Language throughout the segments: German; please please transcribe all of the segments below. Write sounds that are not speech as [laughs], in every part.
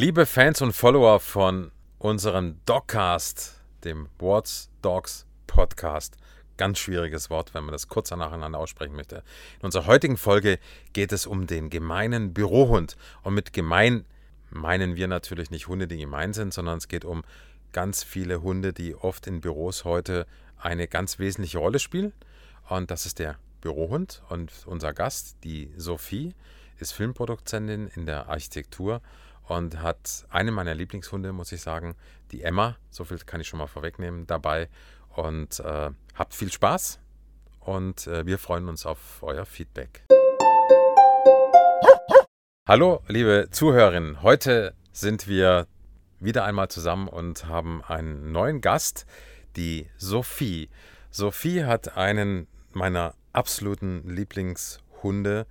Liebe Fans und Follower von unserem Dogcast, dem What's Dogs Podcast. Ganz schwieriges Wort, wenn man das kurz nacheinander aussprechen möchte. In unserer heutigen Folge geht es um den gemeinen Bürohund. Und mit gemein meinen wir natürlich nicht Hunde, die gemein sind, sondern es geht um ganz viele Hunde, die oft in Büros heute eine ganz wesentliche Rolle spielen. Und das ist der Bürohund. Und unser Gast, die Sophie, ist Filmproduzentin in der Architektur und hat eine meiner Lieblingshunde, muss ich sagen, die Emma. So viel kann ich schon mal vorwegnehmen dabei. Und äh, habt viel Spaß und äh, wir freuen uns auf euer Feedback. Hallo, liebe Zuhörerinnen. Heute sind wir wieder einmal zusammen und haben einen neuen Gast, die Sophie. Sophie hat einen meiner absoluten Lieblingshunde.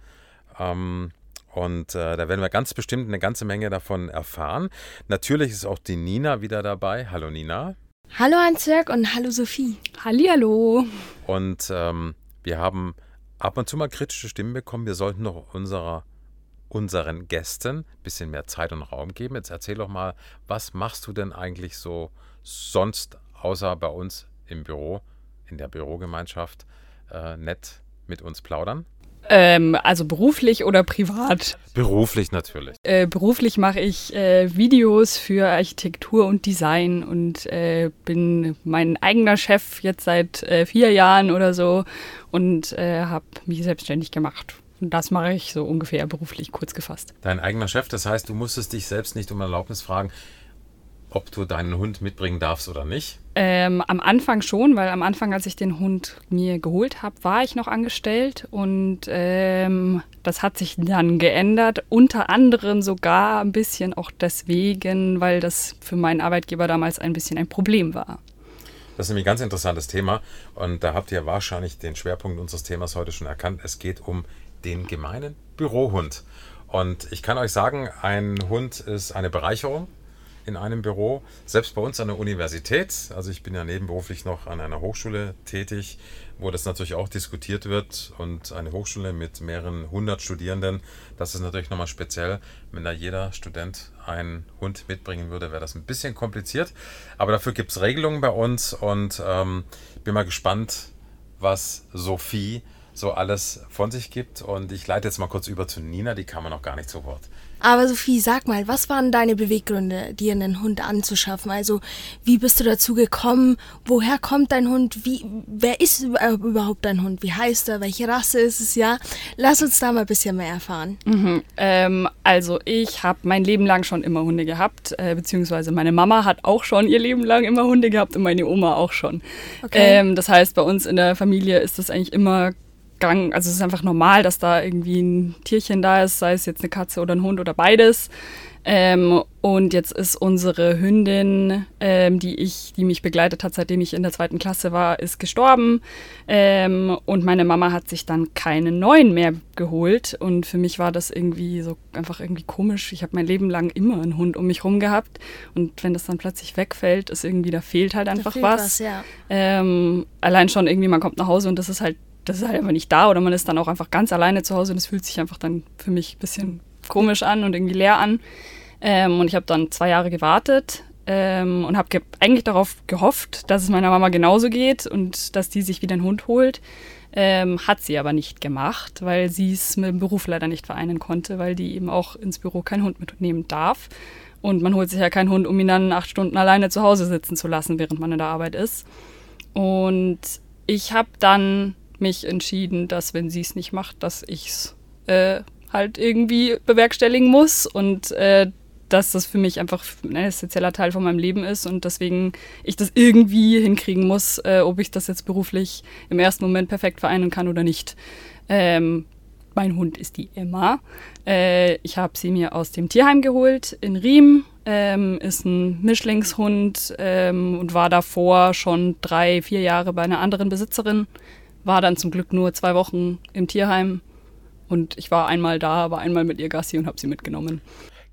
Ähm, und äh, da werden wir ganz bestimmt eine ganze Menge davon erfahren. Natürlich ist auch die Nina wieder dabei. Hallo Nina. Hallo Hans-Jörg und hallo Sophie. Hallihallo. Und ähm, wir haben ab und zu mal kritische Stimmen bekommen. Wir sollten noch unserer, unseren Gästen ein bisschen mehr Zeit und Raum geben. Jetzt erzähl doch mal, was machst du denn eigentlich so sonst, außer bei uns im Büro, in der Bürogemeinschaft, äh, nett mit uns plaudern? Ähm, also beruflich oder privat? Beruflich natürlich. Äh, beruflich mache ich äh, Videos für Architektur und Design und äh, bin mein eigener Chef jetzt seit äh, vier Jahren oder so und äh, habe mich selbstständig gemacht. Und das mache ich so ungefähr beruflich kurz gefasst. Dein eigener Chef, das heißt, du musstest dich selbst nicht um Erlaubnis fragen, ob du deinen Hund mitbringen darfst oder nicht? Ähm, am Anfang schon, weil am Anfang, als ich den Hund mir geholt habe, war ich noch angestellt und ähm, das hat sich dann geändert. Unter anderem sogar ein bisschen auch deswegen, weil das für meinen Arbeitgeber damals ein bisschen ein Problem war. Das ist nämlich ein ganz interessantes Thema und da habt ihr wahrscheinlich den Schwerpunkt unseres Themas heute schon erkannt. Es geht um den gemeinen Bürohund. Und ich kann euch sagen, ein Hund ist eine Bereicherung in einem Büro, selbst bei uns an der Universität. Also ich bin ja nebenberuflich noch an einer Hochschule tätig, wo das natürlich auch diskutiert wird und eine Hochschule mit mehreren hundert Studierenden, das ist natürlich nochmal speziell. Wenn da jeder Student einen Hund mitbringen würde, wäre das ein bisschen kompliziert. Aber dafür gibt es Regelungen bei uns und ähm, bin mal gespannt, was Sophie so alles von sich gibt. Und ich leite jetzt mal kurz über zu Nina, die kam noch gar nicht zu Wort. Aber Sophie, sag mal, was waren deine Beweggründe, dir einen Hund anzuschaffen? Also, wie bist du dazu gekommen? Woher kommt dein Hund? Wie, wer ist überhaupt dein Hund? Wie heißt er? Welche Rasse ist es? Ja, lass uns da mal ein bisschen mehr erfahren. Mhm, ähm, also, ich habe mein Leben lang schon immer Hunde gehabt, äh, beziehungsweise meine Mama hat auch schon ihr Leben lang immer Hunde gehabt und meine Oma auch schon. Okay. Ähm, das heißt, bei uns in der Familie ist das eigentlich immer gang, also es ist einfach normal, dass da irgendwie ein Tierchen da ist, sei es jetzt eine Katze oder ein Hund oder beides. Ähm, und jetzt ist unsere Hündin, ähm, die ich, die mich begleitet hat, seitdem ich in der zweiten Klasse war, ist gestorben. Ähm, und meine Mama hat sich dann keinen neuen mehr geholt. Und für mich war das irgendwie so einfach irgendwie komisch. Ich habe mein Leben lang immer einen Hund um mich rum gehabt. Und wenn das dann plötzlich wegfällt, ist irgendwie, da fehlt halt einfach fehlt was. was ja. Ähm, allein schon irgendwie, man kommt nach Hause und das ist halt das ist halt einfach nicht da oder man ist dann auch einfach ganz alleine zu Hause und es fühlt sich einfach dann für mich ein bisschen komisch an und irgendwie leer an. Ähm, und ich habe dann zwei Jahre gewartet ähm, und habe ge eigentlich darauf gehofft, dass es meiner Mama genauso geht und dass die sich wieder einen Hund holt. Ähm, hat sie aber nicht gemacht, weil sie es mit dem Beruf leider nicht vereinen konnte, weil die eben auch ins Büro keinen Hund mitnehmen darf. Und man holt sich ja keinen Hund, um ihn dann acht Stunden alleine zu Hause sitzen zu lassen, während man in der Arbeit ist. Und ich habe dann mich entschieden, dass wenn sie es nicht macht, dass ich es äh, halt irgendwie bewerkstelligen muss und äh, dass das für mich einfach ein essentieller Teil von meinem Leben ist und deswegen ich das irgendwie hinkriegen muss, äh, ob ich das jetzt beruflich im ersten Moment perfekt vereinen kann oder nicht. Ähm, mein Hund ist die Emma. Äh, ich habe sie mir aus dem Tierheim geholt in Riem. Ähm, ist ein Mischlingshund ähm, und war davor schon drei, vier Jahre bei einer anderen Besitzerin war dann zum Glück nur zwei Wochen im Tierheim und ich war einmal da, war einmal mit ihr Gassi und habe sie mitgenommen.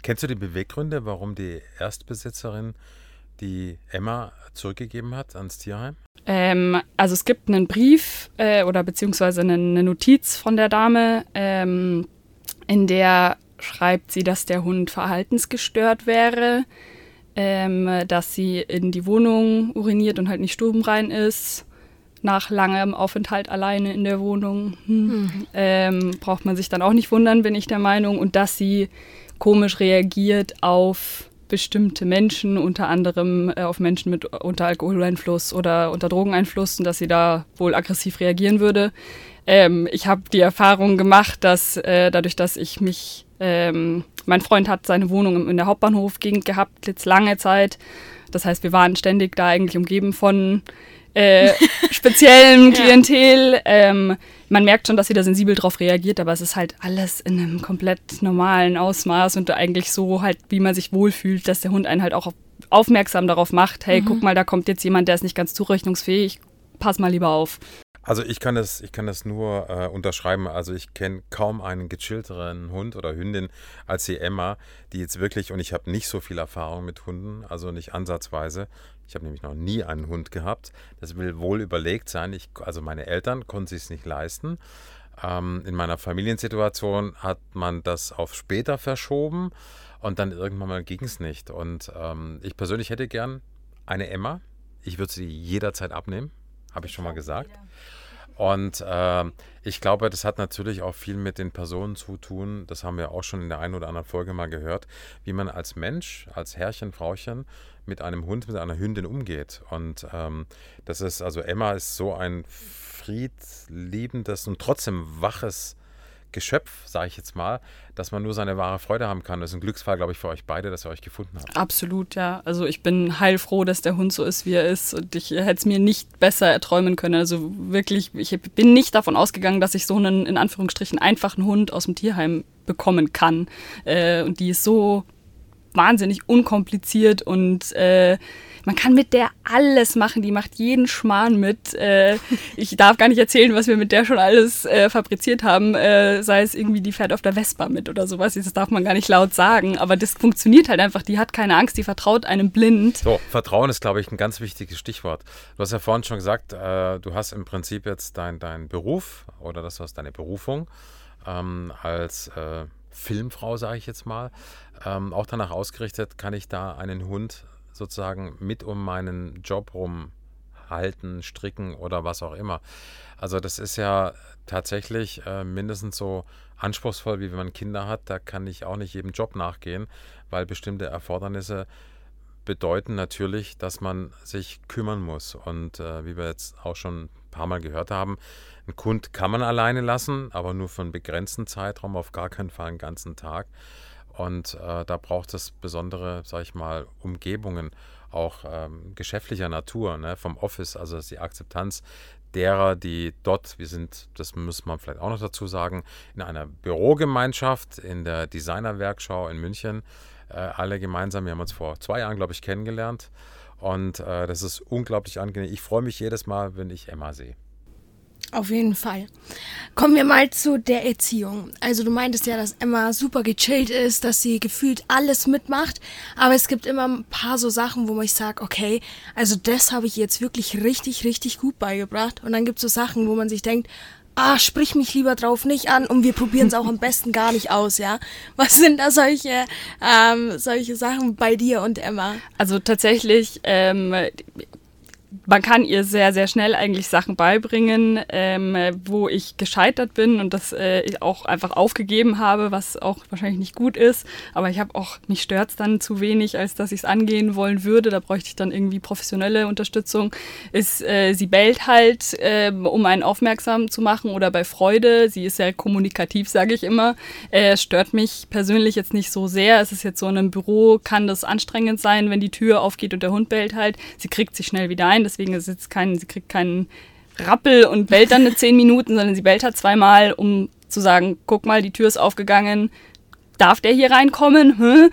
Kennst du die Beweggründe, warum die Erstbesitzerin die Emma zurückgegeben hat ans Tierheim? Ähm, also es gibt einen Brief äh, oder beziehungsweise eine, eine, Notiz von der Dame, ähm, in der schreibt sie, dass der Hund verhaltensgestört wäre, ähm, dass sie in die Wohnung uriniert und halt nicht stubenrein ist. Nach langem Aufenthalt alleine in der Wohnung. Hm. Mhm. Ähm, braucht man sich dann auch nicht wundern, bin ich der Meinung. Und dass sie komisch reagiert auf bestimmte Menschen, unter anderem äh, auf Menschen mit unter Alkoholeinfluss oder unter Drogeneinfluss, und dass sie da wohl aggressiv reagieren würde. Ähm, ich habe die Erfahrung gemacht, dass äh, dadurch, dass ich mich, ähm, mein Freund hat seine Wohnung in der Hauptbahnhofgegend gehabt, jetzt lange Zeit. Das heißt, wir waren ständig da eigentlich umgeben von äh, speziellen [laughs] Klientel. Ja. Ähm, man merkt schon, dass sie da sensibel drauf reagiert, aber es ist halt alles in einem komplett normalen Ausmaß und eigentlich so halt, wie man sich wohlfühlt, dass der Hund einen halt auch aufmerksam darauf macht, hey, mhm. guck mal, da kommt jetzt jemand, der ist nicht ganz zurechnungsfähig, pass mal lieber auf. Also ich kann das, ich kann das nur äh, unterschreiben. Also ich kenne kaum einen gechillteren Hund oder Hündin als die Emma, die jetzt wirklich, und ich habe nicht so viel Erfahrung mit Hunden, also nicht ansatzweise. Ich habe nämlich noch nie einen Hund gehabt. Das will wohl überlegt sein. Ich, also meine Eltern konnten sich es nicht leisten. Ähm, in meiner Familiensituation hat man das auf später verschoben und dann irgendwann mal ging es nicht. Und ähm, ich persönlich hätte gern eine Emma. Ich würde sie jederzeit abnehmen, habe ich schon mal gesagt. Und äh, ich glaube, das hat natürlich auch viel mit den Personen zu tun. Das haben wir auch schon in der einen oder anderen Folge mal gehört, wie man als Mensch, als Herrchen, Frauchen mit einem Hund, mit einer Hündin umgeht. Und ähm, das ist, also Emma ist so ein friedliebendes und trotzdem waches Geschöpf, sage ich jetzt mal, dass man nur seine wahre Freude haben kann. Das ist ein Glücksfall, glaube ich, für euch beide, dass ihr euch gefunden habt. Absolut, ja. Also ich bin heilfroh, dass der Hund so ist, wie er ist. Und ich hätte es mir nicht besser erträumen können. Also wirklich, ich bin nicht davon ausgegangen, dass ich so einen, in Anführungsstrichen, einfachen Hund aus dem Tierheim bekommen kann. Äh, und die ist so wahnsinnig unkompliziert und äh, man kann mit der alles machen. Die macht jeden Schmarrn mit. Äh, ich darf gar nicht erzählen, was wir mit der schon alles äh, fabriziert haben. Äh, sei es irgendwie, die fährt auf der Vespa mit oder sowas. Das darf man gar nicht laut sagen. Aber das funktioniert halt einfach. Die hat keine Angst, die vertraut einem blind. So, Vertrauen ist, glaube ich, ein ganz wichtiges Stichwort. Du hast ja vorhin schon gesagt, äh, du hast im Prinzip jetzt deinen dein Beruf oder das was deine Berufung ähm, als äh, Filmfrau, sage ich jetzt mal, ähm, auch danach ausgerichtet, kann ich da einen Hund sozusagen mit um meinen Job rum halten, stricken oder was auch immer. Also das ist ja tatsächlich äh, mindestens so anspruchsvoll, wie wenn man Kinder hat. Da kann ich auch nicht jedem Job nachgehen, weil bestimmte Erfordernisse bedeuten natürlich, dass man sich kümmern muss. Und äh, wie wir jetzt auch schon ein paar Mal gehört haben, einen Kund kann man alleine lassen, aber nur für einen begrenzten Zeitraum, auf gar keinen Fall einen ganzen Tag. Und äh, da braucht es besondere, sag ich mal, Umgebungen, auch ähm, geschäftlicher Natur, ne, vom Office, also die Akzeptanz derer, die dort, wir sind, das muss man vielleicht auch noch dazu sagen, in einer Bürogemeinschaft, in der Designerwerkschau in München, äh, alle gemeinsam, wir haben uns vor zwei Jahren, glaube ich, kennengelernt. Und äh, das ist unglaublich angenehm. Ich freue mich jedes Mal, wenn ich Emma sehe. Auf jeden Fall. Kommen wir mal zu der Erziehung. Also du meintest ja, dass Emma super gechillt ist, dass sie gefühlt alles mitmacht, aber es gibt immer ein paar so Sachen, wo ich sage, okay, also das habe ich jetzt wirklich richtig, richtig gut beigebracht. Und dann gibt es so Sachen, wo man sich denkt, ah, sprich mich lieber drauf nicht an und wir probieren es auch am besten gar nicht aus, ja. Was sind da solche, ähm, solche Sachen bei dir und Emma? Also tatsächlich, ähm, man kann ihr sehr, sehr schnell eigentlich Sachen beibringen, ähm, wo ich gescheitert bin und das äh, auch einfach aufgegeben habe, was auch wahrscheinlich nicht gut ist. Aber ich habe auch, mich stört es dann zu wenig, als dass ich es angehen wollen würde. Da bräuchte ich dann irgendwie professionelle Unterstützung. Ist, äh, sie bellt halt, äh, um einen aufmerksam zu machen oder bei Freude. Sie ist sehr kommunikativ, sage ich immer. Äh, stört mich persönlich jetzt nicht so sehr. Es ist jetzt so in einem Büro, kann das anstrengend sein, wenn die Tür aufgeht und der Hund bellt halt. Sie kriegt sich schnell wieder ein. Das deswegen ist jetzt kein, sie kriegt keinen Rappel und bellt dann eine zehn Minuten, sondern sie bellt halt zweimal, um zu sagen, guck mal, die Tür ist aufgegangen, darf der hier reinkommen? Hm?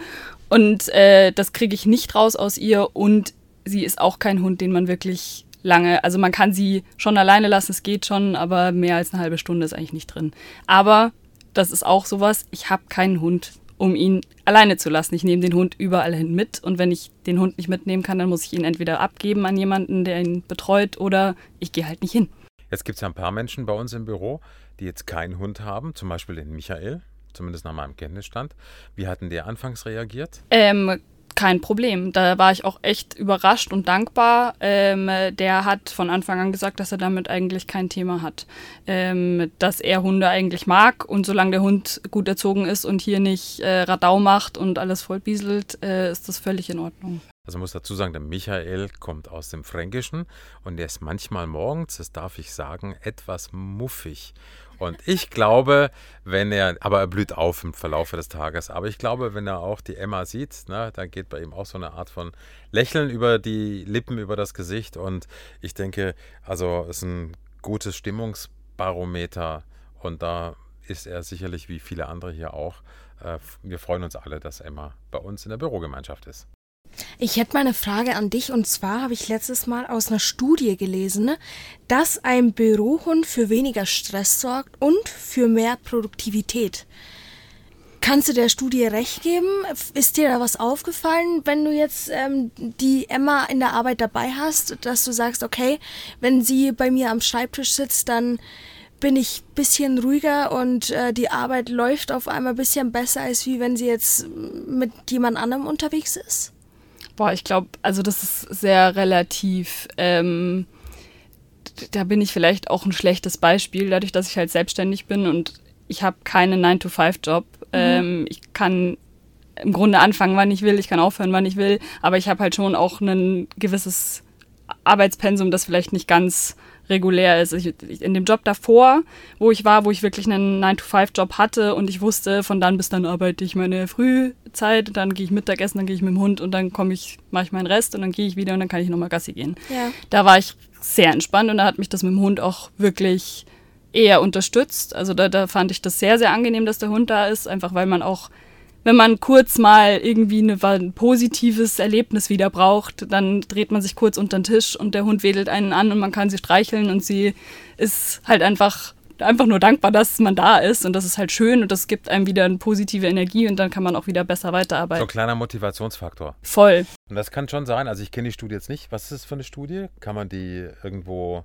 Und äh, das kriege ich nicht raus aus ihr und sie ist auch kein Hund, den man wirklich lange, also man kann sie schon alleine lassen, es geht schon, aber mehr als eine halbe Stunde ist eigentlich nicht drin. Aber das ist auch sowas, ich habe keinen Hund, um ihn alleine zu lassen. Ich nehme den Hund überall hin mit und wenn ich den Hund nicht mitnehmen kann, dann muss ich ihn entweder abgeben an jemanden, der ihn betreut oder ich gehe halt nicht hin. Jetzt gibt es ja ein paar Menschen bei uns im Büro, die jetzt keinen Hund haben, zum Beispiel den Michael. zumindest nach meinem Kenntnisstand. Wie hatten der anfangs reagiert? Ähm, kein Problem. Da war ich auch echt überrascht und dankbar. Ähm, der hat von Anfang an gesagt, dass er damit eigentlich kein Thema hat. Ähm, dass er Hunde eigentlich mag und solange der Hund gut erzogen ist und hier nicht äh, Radau macht und alles voll bieselt, äh, ist das völlig in Ordnung. Also muss dazu sagen, der Michael kommt aus dem Fränkischen und der ist manchmal morgens, das darf ich sagen, etwas muffig. Und ich glaube, wenn er, aber er blüht auf im Verlauf des Tages, aber ich glaube, wenn er auch die Emma sieht, ne, dann geht bei ihm auch so eine Art von Lächeln über die Lippen, über das Gesicht. Und ich denke, also es ist ein gutes Stimmungsbarometer und da ist er sicherlich wie viele andere hier auch. Äh, wir freuen uns alle, dass Emma bei uns in der Bürogemeinschaft ist. Ich hätte mal eine Frage an dich und zwar habe ich letztes Mal aus einer Studie gelesen, dass ein Bürohund für weniger Stress sorgt und für mehr Produktivität. Kannst du der Studie recht geben? Ist dir da was aufgefallen, wenn du jetzt ähm, die Emma in der Arbeit dabei hast, dass du sagst, okay, wenn sie bei mir am Schreibtisch sitzt, dann bin ich ein bisschen ruhiger und äh, die Arbeit läuft auf einmal ein bisschen besser, als wie wenn sie jetzt mit jemand anderem unterwegs ist? Boah, ich glaube, also das ist sehr relativ. Ähm, da bin ich vielleicht auch ein schlechtes Beispiel, dadurch, dass ich halt selbstständig bin und ich habe keinen 9-to-5-Job. Mhm. Ähm, ich kann im Grunde anfangen, wann ich will, ich kann aufhören, wann ich will, aber ich habe halt schon auch ein gewisses Arbeitspensum, das vielleicht nicht ganz regulär ist. Ich, in dem Job davor, wo ich war, wo ich wirklich einen 9-to-5-Job hatte und ich wusste, von dann bis dann arbeite ich meine Frühzeit, dann gehe ich Mittagessen, dann gehe ich mit dem Hund und dann komme ich, mache ich meinen Rest und dann gehe ich wieder und dann kann ich nochmal Gassi gehen. Ja. Da war ich sehr entspannt und da hat mich das mit dem Hund auch wirklich eher unterstützt. Also da, da fand ich das sehr, sehr angenehm, dass der Hund da ist, einfach weil man auch wenn man kurz mal irgendwie eine, ein positives Erlebnis wieder braucht, dann dreht man sich kurz unter den Tisch und der Hund wedelt einen an und man kann sie streicheln und sie ist halt einfach einfach nur dankbar, dass man da ist und das ist halt schön und das gibt einem wieder eine positive Energie und dann kann man auch wieder besser weiterarbeiten. So ein kleiner Motivationsfaktor. Voll. Und das kann schon sein, also ich kenne die Studie jetzt nicht. Was ist das für eine Studie? Kann man die irgendwo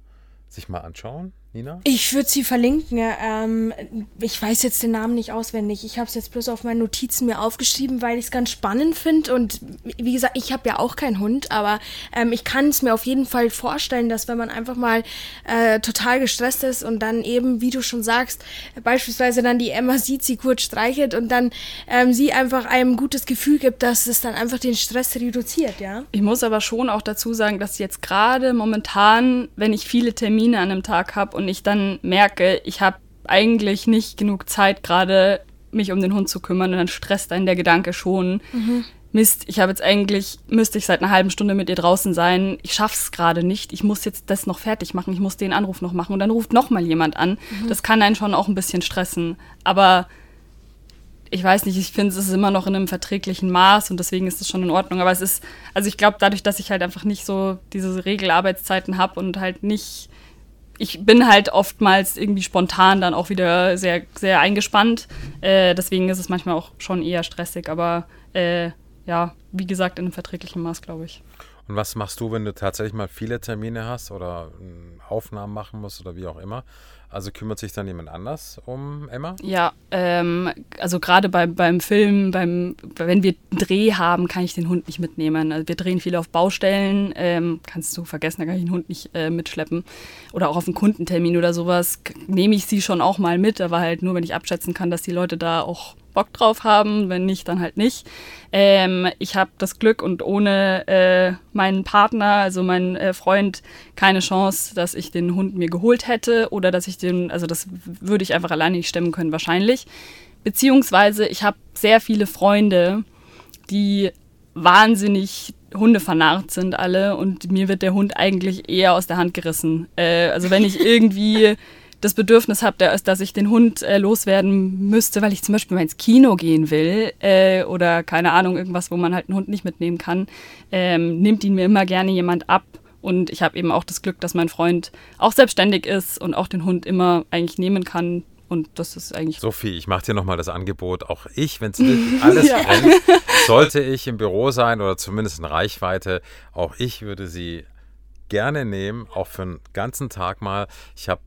sich mal anschauen? Nina? Ich würde sie verlinken. Ähm, ich weiß jetzt den Namen nicht auswendig. Ich habe es jetzt bloß auf meinen Notizen mir aufgeschrieben, weil ich es ganz spannend finde. Und wie gesagt, ich habe ja auch keinen Hund, aber ähm, ich kann es mir auf jeden Fall vorstellen, dass wenn man einfach mal äh, total gestresst ist und dann eben, wie du schon sagst, beispielsweise dann die Emma sieht, sie kurz streichelt und dann ähm, sie einfach einem gutes Gefühl gibt, dass es dann einfach den Stress reduziert, ja. Ich muss aber schon auch dazu sagen, dass jetzt gerade momentan, wenn ich viele Termine an einem Tag habe und ich dann merke, ich habe eigentlich nicht genug Zeit gerade, mich um den Hund zu kümmern und dann stresst einen der Gedanke schon. Mhm. Mist, ich habe jetzt eigentlich, müsste ich seit einer halben Stunde mit ihr draußen sein. Ich schaff's gerade nicht. Ich muss jetzt das noch fertig machen. Ich muss den Anruf noch machen und dann ruft noch mal jemand an. Mhm. Das kann einen schon auch ein bisschen stressen. Aber ich weiß nicht, ich finde, es ist immer noch in einem verträglichen Maß und deswegen ist es schon in Ordnung. Aber es ist, also ich glaube, dadurch, dass ich halt einfach nicht so diese Regelarbeitszeiten habe und halt nicht ich bin halt oftmals irgendwie spontan dann auch wieder sehr, sehr eingespannt. Äh, deswegen ist es manchmal auch schon eher stressig, aber äh, ja, wie gesagt, in einem verträglichen Maß, glaube ich. Und was machst du, wenn du tatsächlich mal viele Termine hast oder hm, Aufnahmen machen musst oder wie auch immer? Also kümmert sich dann jemand anders um Emma? Ja, ähm, also gerade bei, beim Film, beim, wenn wir einen Dreh haben, kann ich den Hund nicht mitnehmen. Also wir drehen viel auf Baustellen, ähm, kannst du vergessen, da kann ich den Hund nicht äh, mitschleppen. Oder auch auf einen Kundentermin oder sowas nehme ich sie schon auch mal mit, aber halt nur, wenn ich abschätzen kann, dass die Leute da auch Bock drauf haben, wenn nicht, dann halt nicht. Ähm, ich habe das Glück und ohne äh, meinen Partner, also meinen äh, Freund, keine Chance, dass ich den Hund mir geholt hätte oder dass ich den, also das würde ich einfach alleine nicht stemmen können, wahrscheinlich. Beziehungsweise ich habe sehr viele Freunde, die wahnsinnig Hundevernarrt sind alle und mir wird der Hund eigentlich eher aus der Hand gerissen. Äh, also wenn ich [laughs] irgendwie das Bedürfnis habe, dass ich den Hund äh, loswerden müsste, weil ich zum Beispiel mal ins Kino gehen will äh, oder keine Ahnung, irgendwas, wo man halt einen Hund nicht mitnehmen kann, ähm, nimmt ihn mir immer gerne jemand ab. Und ich habe eben auch das Glück, dass mein Freund auch selbstständig ist und auch den Hund immer eigentlich nehmen kann. Und das ist eigentlich. Sophie, ich mache dir nochmal das Angebot. Auch ich, wenn es wirklich alles [laughs] ja. brennt, sollte ich im Büro sein oder zumindest in Reichweite, auch ich würde sie gerne nehmen, auch für einen ganzen Tag mal. Ich habe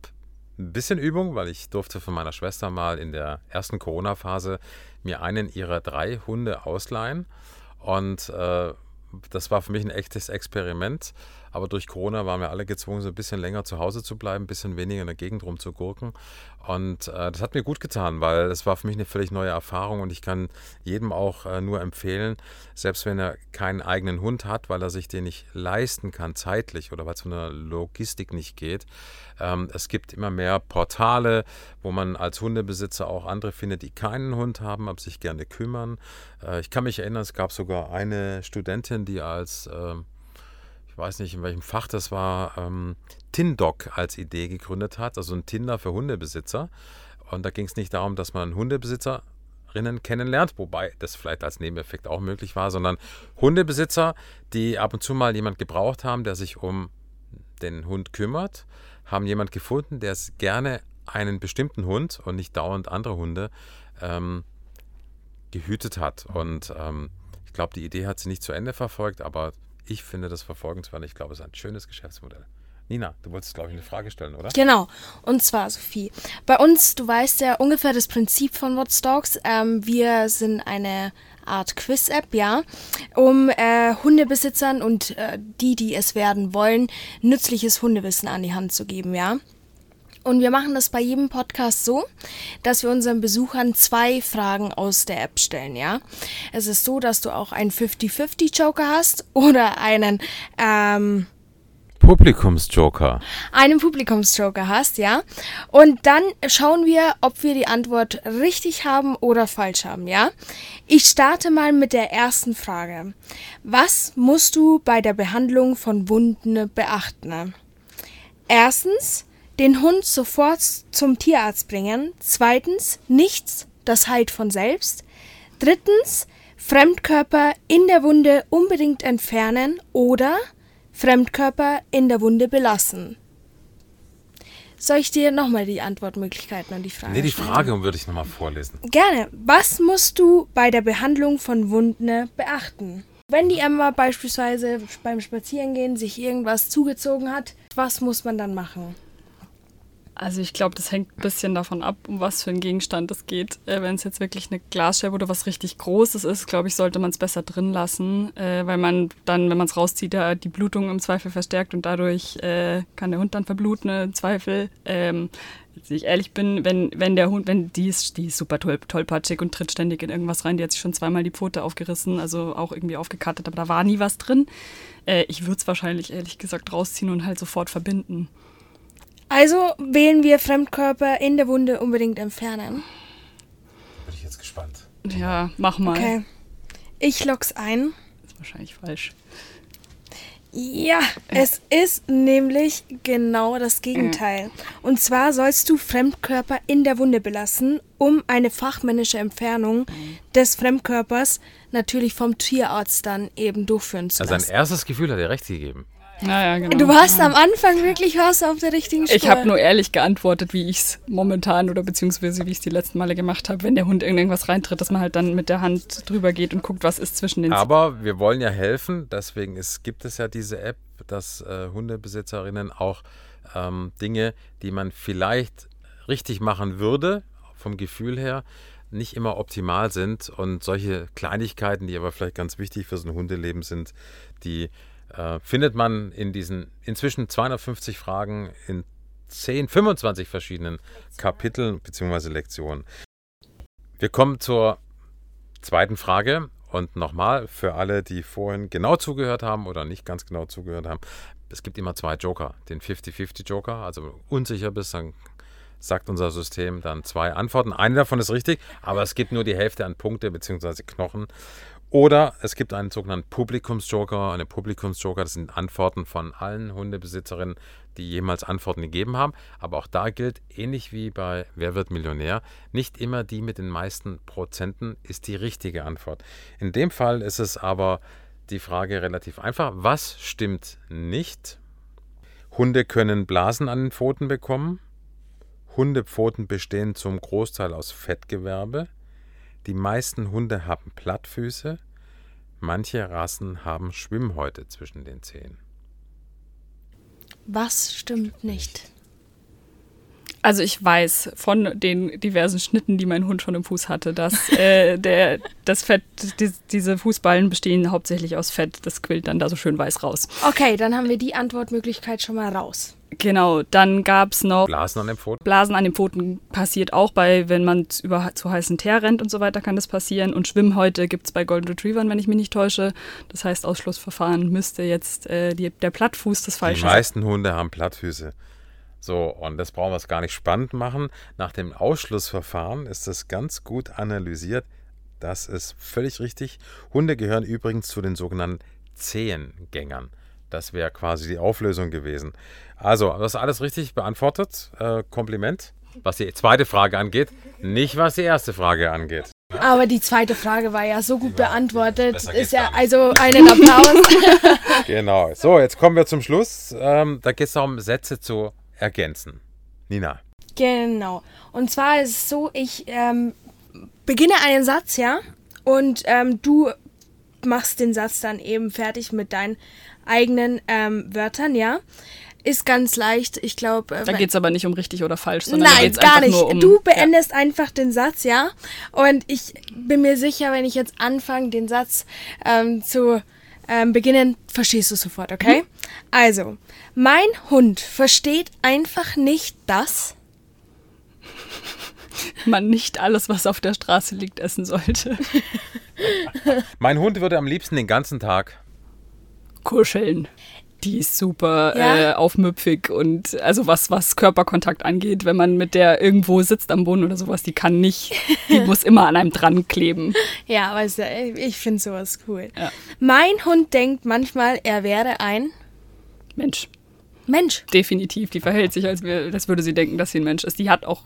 ein bisschen Übung, weil ich durfte von meiner Schwester mal in der ersten Corona-Phase mir einen ihrer drei Hunde ausleihen. Und äh, das war für mich ein echtes Experiment. Aber durch Corona waren wir alle gezwungen, so ein bisschen länger zu Hause zu bleiben, ein bisschen weniger in der Gegend rumzugurken. Und äh, das hat mir gut getan, weil es war für mich eine völlig neue Erfahrung und ich kann jedem auch äh, nur empfehlen, selbst wenn er keinen eigenen Hund hat, weil er sich den nicht leisten kann zeitlich oder weil es von der Logistik nicht geht. Ähm, es gibt immer mehr Portale, wo man als Hundebesitzer auch andere findet, die keinen Hund haben, aber sich gerne kümmern. Äh, ich kann mich erinnern, es gab sogar eine Studentin, die als ähm, ich weiß nicht, in welchem Fach das war, ähm, Tindoc als Idee gegründet hat, also ein Tinder für Hundebesitzer. Und da ging es nicht darum, dass man Hundebesitzerinnen kennenlernt, wobei das vielleicht als Nebeneffekt auch möglich war, sondern Hundebesitzer, die ab und zu mal jemand gebraucht haben, der sich um den Hund kümmert, haben jemand gefunden, der gerne einen bestimmten Hund und nicht dauernd andere Hunde ähm, gehütet hat. Und ähm, ich glaube, die Idee hat sie nicht zu Ende verfolgt, aber ich finde das verfolgenswert. Ich glaube, es ist ein schönes Geschäftsmodell. Nina, du wolltest, glaube ich, eine Frage stellen, oder? Genau. Und zwar, Sophie, bei uns, du weißt ja ungefähr das Prinzip von What's Dogs. Ähm, wir sind eine Art Quiz-App, ja, um äh, Hundebesitzern und äh, die, die es werden wollen, nützliches Hundewissen an die Hand zu geben, ja. Und wir machen das bei jedem Podcast so, dass wir unseren Besuchern zwei Fragen aus der App stellen, ja. Es ist so, dass du auch einen 50-50 Joker hast oder einen, ähm, Publikumsjoker. Einen Publikumsjoker hast, ja. Und dann schauen wir, ob wir die Antwort richtig haben oder falsch haben, ja. Ich starte mal mit der ersten Frage. Was musst du bei der Behandlung von Wunden beachten? Erstens, den Hund sofort zum Tierarzt bringen. Zweitens, nichts, das heilt von selbst. Drittens, Fremdkörper in der Wunde unbedingt entfernen oder Fremdkörper in der Wunde belassen. Soll ich dir nochmal die Antwortmöglichkeiten an die Frage Nee, die Frage würde ich nochmal vorlesen. Gerne. Was musst du bei der Behandlung von Wunden beachten? Wenn die Emma beispielsweise beim Spazierengehen sich irgendwas zugezogen hat, was muss man dann machen? Also ich glaube, das hängt ein bisschen davon ab, um was für einen Gegenstand es geht. Äh, Wenn es jetzt wirklich eine Glasscheibe oder was richtig Großes ist, glaube ich, sollte man es besser drin lassen, äh, weil man dann, wenn man es rauszieht, ja, die Blutung im Zweifel verstärkt und dadurch äh, kann der Hund dann verbluten im Zweifel. Ähm, wenn ich ehrlich bin, wenn, wenn der Hund, wenn die ist, die ist super toll, tollpatschig und tritt ständig in irgendwas rein, die hat sich schon zweimal die Pfote aufgerissen, also auch irgendwie aufgekattet, aber da war nie was drin. Äh, ich würde es wahrscheinlich ehrlich gesagt rausziehen und halt sofort verbinden. Also wählen wir Fremdkörper in der Wunde unbedingt entfernen. Bin ich jetzt gespannt. Ja, mach mal. Okay. Ich log's ein. ist wahrscheinlich falsch. Ja, es ist nämlich genau das Gegenteil. Und zwar sollst du Fremdkörper in der Wunde belassen, um eine fachmännische Entfernung des Fremdkörpers natürlich vom Tierarzt dann eben durchführen zu Also lassen. sein erstes Gefühl hat er recht gegeben. Naja, genau. Du warst am Anfang wirklich warst auf der richtigen Spur. Ich habe nur ehrlich geantwortet, wie ich es momentan oder beziehungsweise wie ich es die letzten Male gemacht habe, wenn der Hund in irgendwas reintritt, dass man halt dann mit der Hand drüber geht und guckt, was ist zwischen den Aber wir wollen ja helfen, deswegen ist, gibt es ja diese App, dass äh, Hundebesitzerinnen auch ähm, Dinge, die man vielleicht richtig machen würde, vom Gefühl her, nicht immer optimal sind. Und solche Kleinigkeiten, die aber vielleicht ganz wichtig für so ein Hundeleben sind, die äh, findet man in diesen inzwischen 250 Fragen in 10, 25 verschiedenen Kapiteln bzw. Lektionen. Wir kommen zur zweiten Frage. Und nochmal, für alle, die vorhin genau zugehört haben oder nicht ganz genau zugehört haben, es gibt immer zwei Joker. Den 50-50 Joker, also wenn du unsicher bist, dann sagt unser System dann zwei Antworten. Eine davon ist richtig, aber es gibt nur die Hälfte an Punkte bzw. Knochen. Oder es gibt einen sogenannten Publikumsjoker. Eine Publikumsjoker, das sind Antworten von allen Hundebesitzerinnen, die jemals Antworten gegeben haben. Aber auch da gilt, ähnlich wie bei Wer wird Millionär, nicht immer die mit den meisten Prozenten ist die richtige Antwort. In dem Fall ist es aber die Frage relativ einfach. Was stimmt nicht? Hunde können Blasen an den Pfoten bekommen. Hundepfoten bestehen zum Großteil aus Fettgewebe. Die meisten Hunde haben Plattfüße. Manche Rassen haben Schwimmhäute zwischen den Zehen. Was stimmt nicht? Also ich weiß von den diversen Schnitten, die mein Hund schon im Fuß hatte, dass [laughs] äh, der, das Fett, die, diese Fußballen bestehen hauptsächlich aus Fett. Das quillt dann da so schön weiß raus. Okay, dann haben wir die Antwortmöglichkeit schon mal raus. Genau, dann gab es noch Blasen an den Pfoten. Blasen an den Pfoten passiert auch bei, wenn man über zu heißen Teer rennt und so weiter, kann das passieren. Und Schwimmhäute gibt es bei Golden Retrievern, wenn ich mich nicht täusche. Das heißt, Ausschlussverfahren müsste jetzt äh, die, der Plattfuß das falsche Die meisten Hunde haben Plattfüße. So, und das brauchen wir es gar nicht spannend machen. Nach dem Ausschlussverfahren ist das ganz gut analysiert. Das ist völlig richtig. Hunde gehören übrigens zu den sogenannten Zehengängern. Das wäre quasi die Auflösung gewesen. Also, das ist alles richtig beantwortet. Äh, Kompliment. Was die zweite Frage angeht, nicht was die erste Frage angeht. Aber die zweite Frage war ja so gut beantwortet. Ist ja also einen Applaus. [laughs] [laughs] Genau. So, jetzt kommen wir zum Schluss. Ähm, da geht es darum, Sätze zu ergänzen. Nina. genau. Und zwar ist es so, ich ähm, beginne einen Satz, ja, und ähm, du machst den Satz dann eben fertig mit deinen eigenen ähm, Wörtern, ja. Ist ganz leicht. Ich glaube, Da geht es aber nicht um richtig oder falsch, sondern da Nein, geht's gar einfach nicht. nur um. du beendest einfach den Satz, ja. Und ich bin mir sicher, wenn ich jetzt anfange, den Satz ähm, zu ähm, beginnen, verstehst du sofort, okay? Also, mein Hund versteht einfach nicht das. ja, [laughs] man nicht alles, was auf der Straße liegt, essen sollte. [laughs] [laughs] Mein Hund würde am liebsten den ganzen Tag. Kuscheln. Die ist super Ja? äh, aufmüpfig und also was, was Körperkontakt angeht, wenn man mit der irgendwo sitzt am Boden oder sowas, die kann nicht, die [laughs] muss immer an einem dran kleben. Ja, weißt du, ich finde sowas cool. Ja. Mein Hund denkt manchmal, er wäre ein Mensch, Mensch. definitiv. Die verhält sich, als, wär, als würde sie denken, dass sie ein Mensch ist. Die hat auch,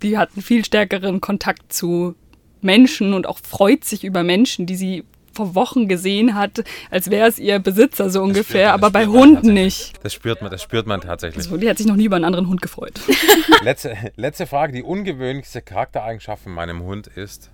die hat einen viel stärkeren Kontakt zu Menschen und auch freut sich über Menschen, die sie vor Wochen gesehen hat, als wäre es ihr Besitzer so ungefähr, man, aber bei Hunden nicht. Das spürt man, das spürt man tatsächlich. Also, die hat sich noch nie über einen anderen Hund gefreut. [laughs] Letzte, letzte Frage. Die ungewöhnlichste Charaktereigenschaft von meinem Hund ist.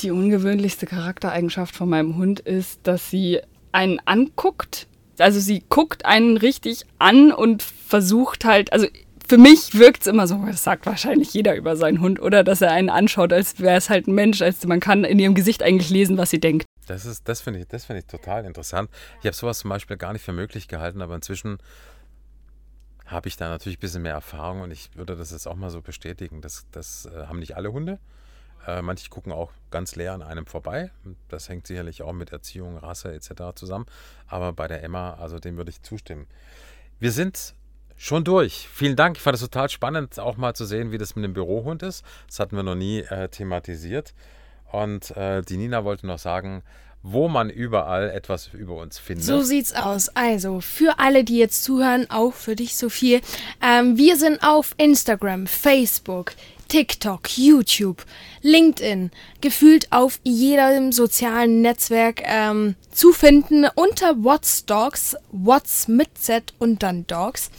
Die ungewöhnlichste Charaktereigenschaft von meinem Hund ist, dass sie einen anguckt. Also sie guckt einen richtig an und versucht halt, also für mich wirkt es immer so, das sagt wahrscheinlich jeder über seinen Hund, oder dass er einen anschaut, als wäre es halt ein Mensch, als man kann in ihrem Gesicht eigentlich lesen, was sie denkt. Das ist, das finde ich, das finde ich total interessant. Ich habe sowas zum Beispiel gar nicht für möglich gehalten, aber inzwischen habe ich da natürlich ein bisschen mehr Erfahrung und ich würde das jetzt auch mal so bestätigen. Das, das äh, haben nicht alle Hunde. Äh, manche gucken auch ganz leer an einem vorbei. Das hängt sicherlich auch mit Erziehung, Rasse etc. zusammen. Aber bei der Emma, also dem würde ich zustimmen. Wir sind schon durch. Vielen Dank. Ich fand es total spannend, auch mal zu sehen, wie das mit dem Bürohund ist. Das hatten wir noch nie äh, thematisiert. Und äh, die Nina wollte noch sagen, wo man überall etwas über uns findet. So sieht's aus. Also, für alle, die jetzt zuhören, auch für dich, Sophie. Ähm, wir sind auf Instagram, Facebook, TikTok, YouTube, LinkedIn, gefühlt auf jedem sozialen Netzwerk ähm, zu finden unter What's Dogs, What's mit Z und dann Dogs.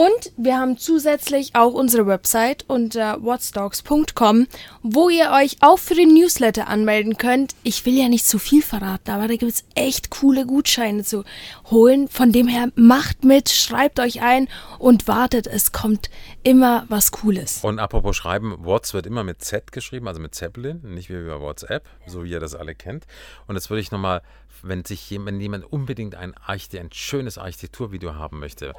Und wir haben zusätzlich auch unsere Website unter whatsdogs.com, wo ihr euch auch für den Newsletter anmelden könnt. Ich will ja nicht zu viel verraten, aber da gibt es echt coole Gutscheine zu holen. Von dem her macht mit, schreibt euch ein und wartet, es kommt immer was Cooles. Und apropos Schreiben, What's wird immer mit Z geschrieben, also mit Zeppelin, nicht wie über WhatsApp, so wie ihr das alle kennt. Und jetzt würde ich nochmal, wenn sich jemand, wenn jemand unbedingt ein, Archite- ein schönes Architekturvideo haben möchte,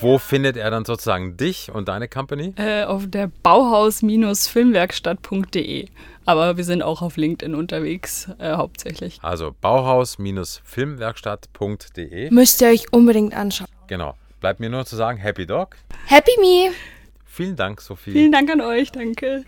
wo findet er dann sozusagen dich und deine Company? Äh, auf der Bauhaus-Filmwerkstatt.de. Aber wir sind auch auf LinkedIn unterwegs, äh, hauptsächlich. Also bauhaus-filmwerkstatt.de. Müsst ihr euch unbedingt anschauen. Genau. Bleibt mir nur zu sagen, Happy Dog. Happy Me! Vielen Dank, Sophie. Vielen Dank an euch, danke.